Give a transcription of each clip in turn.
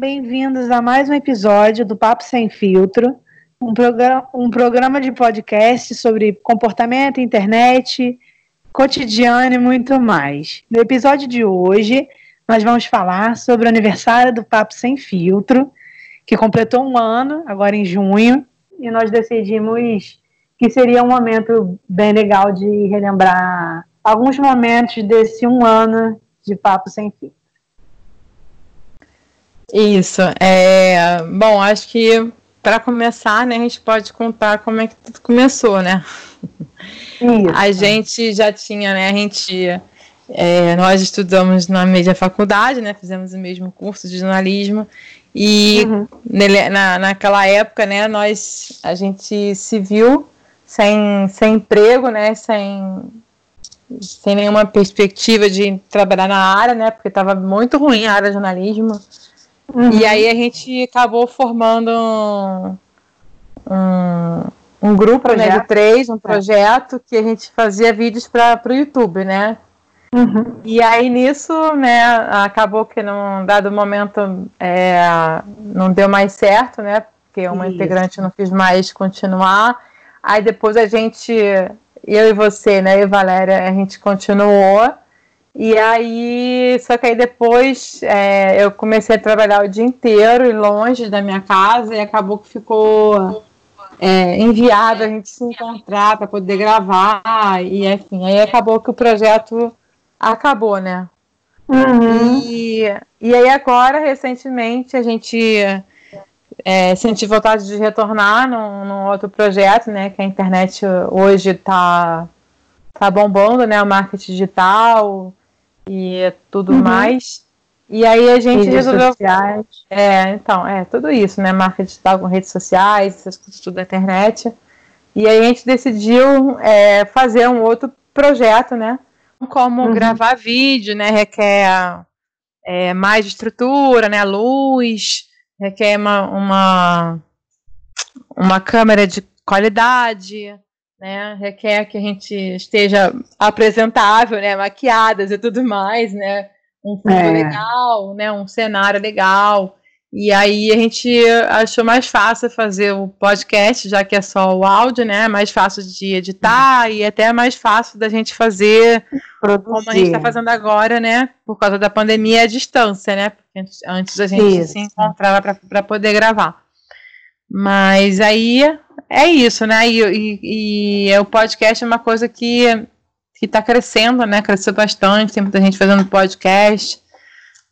bem-vindos a mais um episódio do Papo Sem Filtro, um, programa, um programa de podcast sobre comportamento, internet, cotidiano e muito mais. No episódio de hoje, nós vamos falar sobre o aniversário do Papo Sem Filtro, que completou um ano, agora em junho, e nós decidimos que seria um momento bem legal de relembrar alguns momentos desse um ano de Papo Sem Filtro. Isso. É, bom, acho que para começar, né, a gente pode contar como é que tudo começou, né? Isso. A gente já tinha, né? A gente, é, nós estudamos na mesma faculdade, né? Fizemos o mesmo curso de jornalismo e uhum. nele, na, naquela época, né? Nós, a gente se viu sem, sem emprego, né? Sem sem nenhuma perspectiva de trabalhar na área, né? Porque estava muito ruim a área de jornalismo. Uhum. E aí a gente acabou formando um, um, um grupo né, de três, um é. projeto que a gente fazia vídeos para o YouTube, né? Uhum. E aí nisso, né, acabou que num dado momento é, não deu mais certo, né? Porque uma Isso. integrante não quis mais continuar. Aí depois a gente, eu e você, né, e Valéria, a gente continuou. E aí, só que aí depois é, eu comecei a trabalhar o dia inteiro e longe da minha casa e acabou que ficou é, enviado a gente se encontrar para poder gravar e enfim, aí acabou que o projeto acabou, né? Uhum. E, e aí agora, recentemente, a gente é, senti vontade de retornar num, num outro projeto, né? Que a internet hoje está tá bombando, né? O marketing digital, e tudo uhum. mais. E aí a gente redes resolveu. Sociais. É, então, é tudo isso, né? Marca digital com redes sociais, essas coisas tudo da internet. E aí a gente decidiu é, fazer um outro projeto, né? Como uhum. gravar vídeo, né? Requer é, mais estrutura, né? Luz, requer uma, uma, uma câmera de qualidade, né? Requer que a gente esteja apresentável, né? Maquiadas e tudo mais, né? Um fundo é. legal, né? Um cenário legal. E aí a gente achou mais fácil fazer o podcast, já que é só o áudio, né? Mais fácil de editar uhum. e até mais fácil da gente fazer Produzir. como a gente está fazendo agora, né? Por causa da pandemia à distância, né? Porque antes a gente Isso. se encontrava para poder gravar. Mas aí é isso, né? E, e, e, o podcast é uma coisa que que está crescendo, né? Cresceu bastante, tem muita gente fazendo podcast,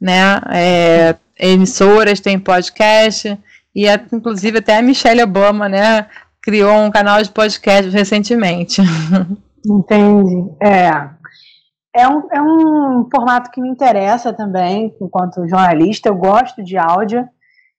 né? É, emissoras têm podcast e é, inclusive até a Michelle Obama, né? Criou um canal de podcast recentemente. Entendi. É. É um, é um formato que me interessa também, enquanto jornalista. Eu gosto de áudio.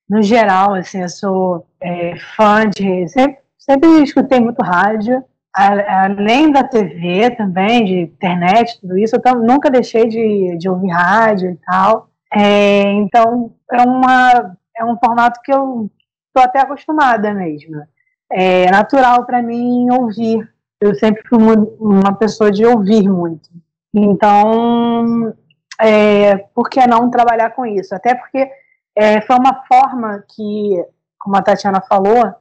No geral, assim, eu sou é, fã de. Sempre sempre escutei muito rádio, além da TV também, de internet, tudo isso, eu nunca deixei de, de ouvir rádio e tal. É, então, é, uma, é um formato que eu estou até acostumada mesmo. É natural para mim ouvir. Eu sempre fui uma pessoa de ouvir muito. Então, é, por que não trabalhar com isso? Até porque é, foi uma forma que, como a Tatiana falou,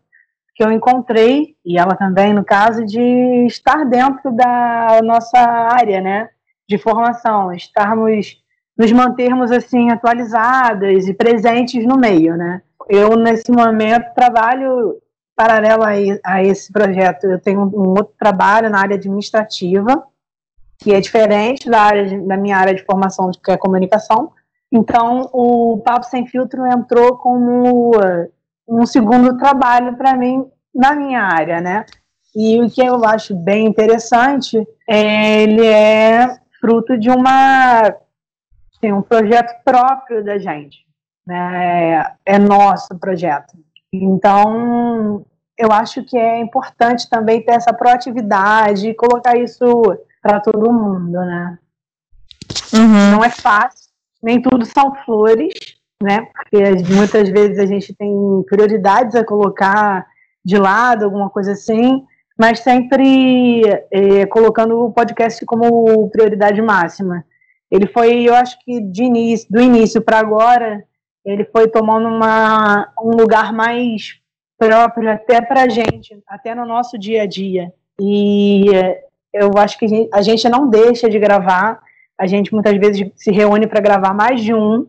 que eu encontrei, e ela também, no caso, de estar dentro da nossa área, né, de formação, estarmos, nos mantermos, assim, atualizadas e presentes no meio, né. Eu, nesse momento, trabalho paralelo a, a esse projeto, eu tenho um outro trabalho na área administrativa, que é diferente da, área da minha área de formação, que é comunicação. Então, o Papo Sem Filtro entrou como um segundo trabalho para mim na minha área, né? E o que eu acho bem interessante é ele é fruto de uma tem um projeto próprio da gente, né? É nosso projeto. Então, eu acho que é importante também ter essa proatividade e colocar isso para todo mundo, né? Uhum. Não é fácil, nem tudo são flores, né? Porque muitas vezes a gente tem prioridades a colocar de lado, alguma coisa assim, mas sempre é, colocando o podcast como prioridade máxima. Ele foi, eu acho que de início, do início para agora, ele foi tomando uma, um lugar mais próprio até para gente, até no nosso dia a dia. E eu acho que a gente, a gente não deixa de gravar, a gente muitas vezes se reúne para gravar mais de um,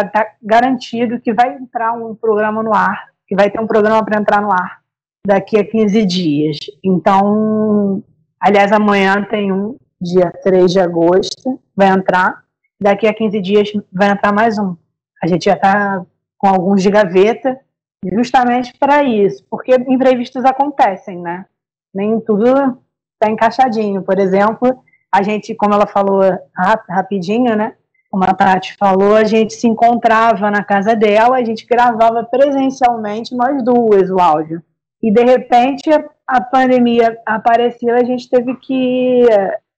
estar tá garantido que vai entrar um programa no ar, que vai ter um programa para entrar no ar daqui a 15 dias. Então, aliás, amanhã tem um, dia 3 de agosto, vai entrar. Daqui a 15 dias vai entrar mais um. A gente já está com alguns de gaveta, justamente para isso, porque imprevistos acontecem, né? Nem tudo está encaixadinho. Por exemplo, a gente, como ela falou rapidinho, né? Como a Tati falou, a gente se encontrava na casa dela, a gente gravava presencialmente nós duas o áudio. E de repente a pandemia apareceu, a gente teve que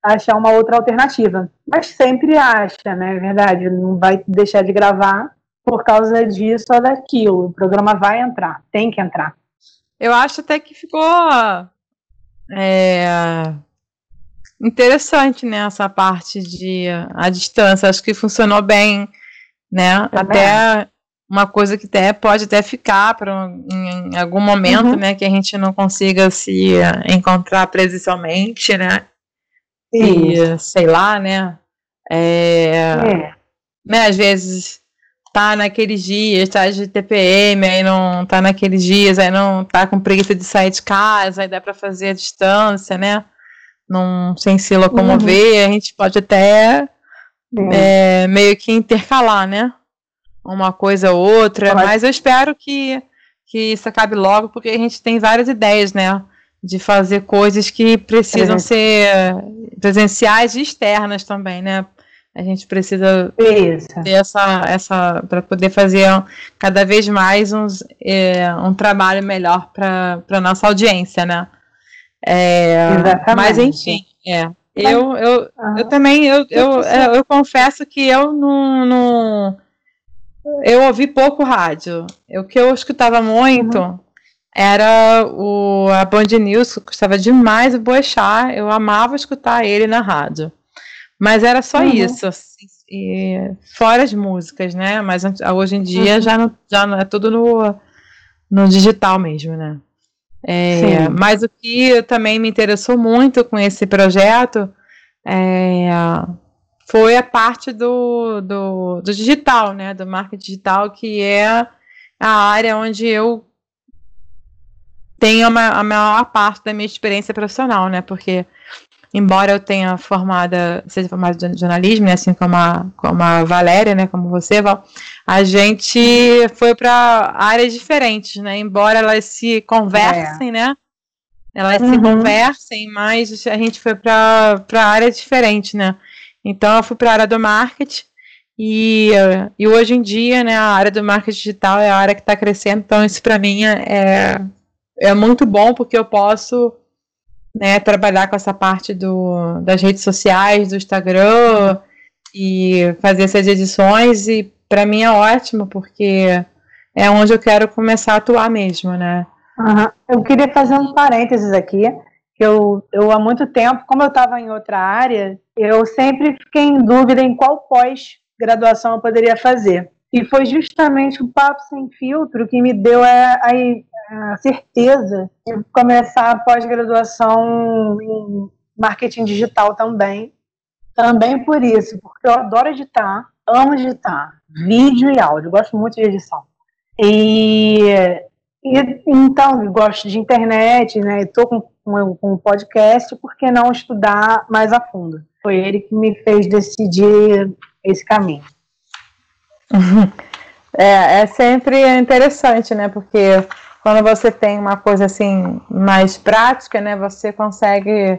achar uma outra alternativa. Mas sempre acha, né? É verdade, não vai deixar de gravar por causa disso ou daquilo. O programa vai entrar, tem que entrar. Eu acho até que ficou é, interessante, né, essa parte de a distância. Acho que funcionou bem, né? É até uma coisa que até pode até ficar para em, algum momento, uhum. né, que a gente não consiga se encontrar presencialmente, né? E, sei lá, né? É, é. Né, às vezes tá naqueles dias, tá de TPM, aí não tá naqueles dias, aí não tá com preguiça de sair de casa, aí dá para fazer a distância, né? Não, sem se locomover, uhum. a gente pode até é, meio que intercalar, né? Uma coisa ou outra, mas eu espero que, que isso acabe logo, porque a gente tem várias ideias, né? De fazer coisas que precisam ser presenciais e externas também, né? A gente precisa Isso. ter essa, essa para poder fazer cada vez mais uns, é, um trabalho melhor para a nossa audiência, né? É, Exatamente. Mas enfim, é. Eu, eu, uhum. eu também eu, eu, eu, eu, confesso que eu não, não eu ouvi pouco rádio. O que eu escutava muito uhum era o, a Band News, gostava demais do Boechat, eu amava escutar ele na rádio. Mas era só uhum. isso, assim, e, fora as músicas, né? Mas hoje em dia uhum. já, não, já não, é tudo no, no digital mesmo, né? É, mas o que também me interessou muito com esse projeto é, foi a parte do, do, do digital, né? Do marketing digital, que é a área onde eu tenho uma, a maior parte da minha experiência profissional, né? Porque, embora eu tenha formada, seja formada em jornalismo, né? assim como a, como a Valéria, né? Como você, Val, a gente foi para áreas diferentes, né? Embora elas se conversem, é. né? Elas uhum. se conversem, mas a gente foi para áreas diferentes, né? Então, eu fui para a área do marketing. E, e hoje em dia, né, a área do marketing digital é a área que está crescendo, então isso para mim é, é muito bom porque eu posso né, trabalhar com essa parte do, das redes sociais, do Instagram e fazer essas edições e para mim é ótimo porque é onde eu quero começar a atuar mesmo, né? Uhum. Eu queria fazer um parênteses aqui, que eu, eu há muito tempo, como eu estava em outra área, eu sempre fiquei em dúvida em qual pós-graduação eu poderia fazer. E foi justamente o Papo Sem Filtro que me deu a, a, a certeza de começar a pós-graduação em marketing digital também. Também por isso, porque eu adoro editar, amo editar, vídeo e áudio, gosto muito de edição. E, e então, gosto de internet, né? Estou com, com um podcast, por que não estudar mais a fundo? Foi ele que me fez decidir esse caminho. É, é sempre interessante, né? Porque quando você tem uma coisa assim mais prática, né, você consegue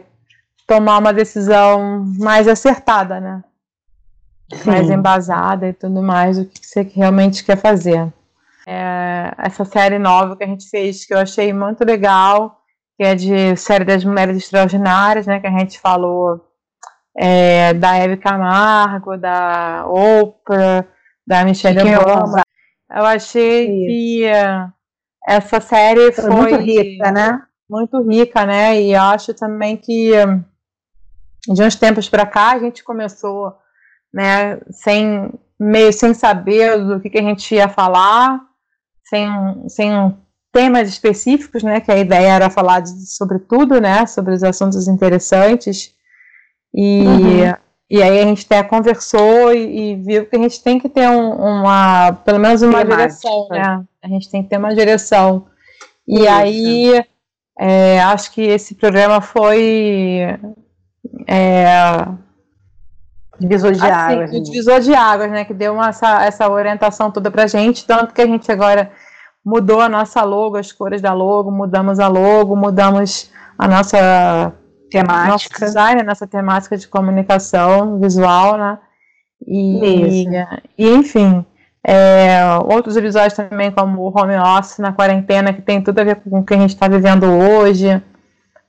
tomar uma decisão mais acertada, né? Sim. Mais embasada e tudo mais, o que você realmente quer fazer. É, essa série nova que a gente fez, que eu achei muito legal, que é de série das mulheres extraordinárias, né? Que a gente falou é, da Eve Camargo, da Oprah, da Michelle Obama. Eu achei Isso. que essa série foi, foi muito rica, né? Muito rica, né? E acho também que de uns tempos para cá a gente começou, né, sem meio sem saber do que, que a gente ia falar, sem, sem temas específicos, né? Que a ideia era falar de, sobre tudo, né? Sobre os assuntos interessantes. E, uhum. E aí a gente até conversou e, e, viu que a gente tem que ter um, uma, pelo menos uma Temática. direção, né? A gente tem que ter uma direção. E Isso. aí é, acho que esse programa foi é, divisor de assim, águas. Né? Divisor de águas, né? Que deu uma, essa, essa orientação toda pra gente, tanto que a gente agora mudou a nossa logo, as cores da logo, mudamos a logo, mudamos a nossa temática, nosso design, a nossa temática de comunicação visual, né? E, e, enfim, é, outros episódios também, como o home office na quarentena, que tem tudo a ver com o que a gente está vivendo hoje.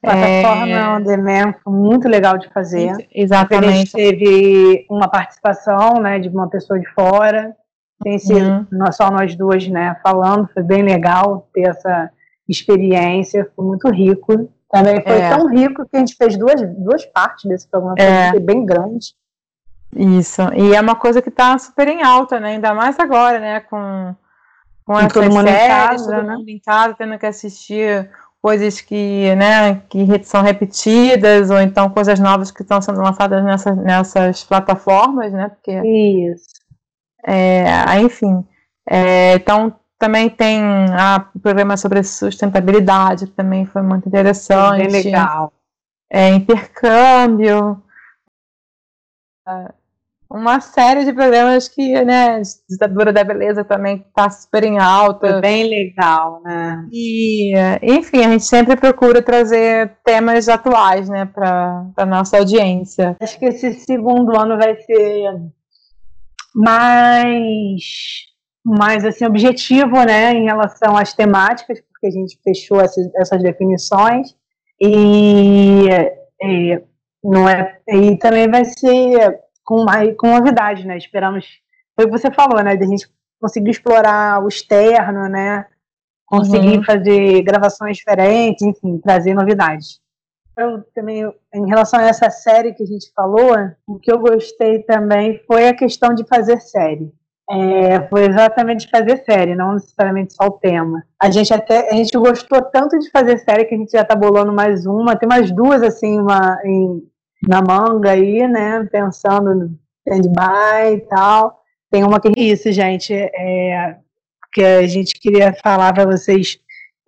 Plataforma é... on demand foi muito legal de fazer. Exatamente. A gente teve uma participação né, de uma pessoa de fora, tem sido uhum. só nós duas né, falando, foi bem legal ter essa experiência, foi muito rico. Também foi é. tão rico que a gente fez duas, duas partes desse programa, é. foi bem grande. Isso, e é uma coisa que está super em alta, né? Ainda mais agora, né? Com, com essas todo mundo séries, em casa, todo né? mundo em casa, tendo que assistir coisas que, né, que são repetidas, ou então coisas novas que estão sendo lançadas nessas, nessas plataformas, né? Porque, Isso. É, enfim. É, então, também tem ah, o programa sobre sustentabilidade, que também foi muito interessante. Bem legal. É, intercâmbio uma série de programas que, né, ditadura da beleza também está super em alta. Foi bem legal, né? E, enfim, a gente sempre procura trazer temas atuais, né, para a nossa audiência. Acho que esse segundo ano vai ser mais, mais assim, objetivo, né, em relação às temáticas, porque a gente fechou essas, essas definições. E, e, não é, e também vai ser com, mais, com novidade, né? Esperamos, foi o que você falou, né? De a gente conseguir explorar o externo, né? Conseguir uhum. fazer gravações diferentes, enfim, trazer novidades. Eu também, em relação a essa série que a gente falou, o que eu gostei também foi a questão de fazer série. É, foi exatamente de fazer série, não necessariamente só o tema. A gente até a gente gostou tanto de fazer série que a gente já tá bolando mais uma, tem mais duas assim, uma em, na manga aí, né? Pensando no stand-by e tal. Tem uma que isso, gente, é, que a gente queria falar para vocês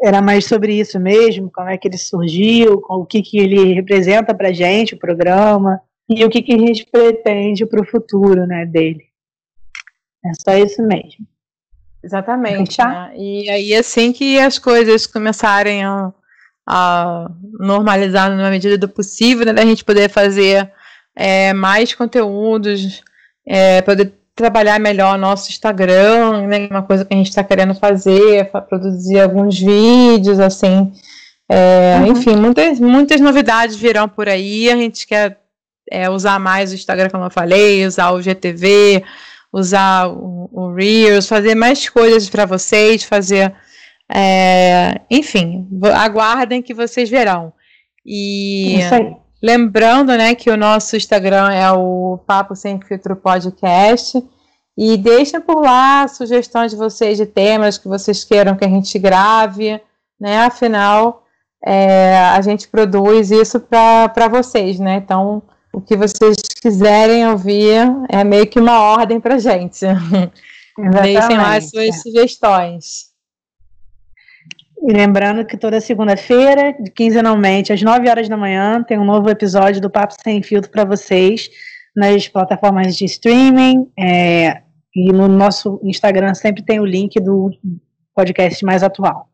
era mais sobre isso mesmo, como é que ele surgiu, o que, que ele representa para gente, o programa, e o que, que a gente pretende para o futuro né, dele. É só isso mesmo. Exatamente. Né? E aí, assim que as coisas começarem a a normalizar na medida do possível, né, da gente poder fazer é, mais conteúdos, é, poder trabalhar melhor nosso Instagram, né, uma coisa que a gente está querendo fazer, produzir alguns vídeos, assim, é, uhum. enfim, muitas, muitas novidades virão por aí, a gente quer é, usar mais o Instagram, como eu falei, usar o GTV, usar o, o Reels, fazer mais coisas para vocês, fazer é, enfim, aguardem que vocês verão. E lembrando, né, que o nosso Instagram é o Papo Sem Filtro Podcast. E deixem por lá sugestões de vocês de temas que vocês queiram que a gente grave, né? Afinal, é, a gente produz isso para vocês, né? Então, o que vocês quiserem ouvir é meio que uma ordem para gente. Deixem lá as suas sugestões. E lembrando que toda segunda-feira, quinzenalmente, às 9 horas da manhã, tem um novo episódio do Papo Sem Filtro para vocês nas plataformas de streaming. É, e no nosso Instagram sempre tem o link do podcast mais atual.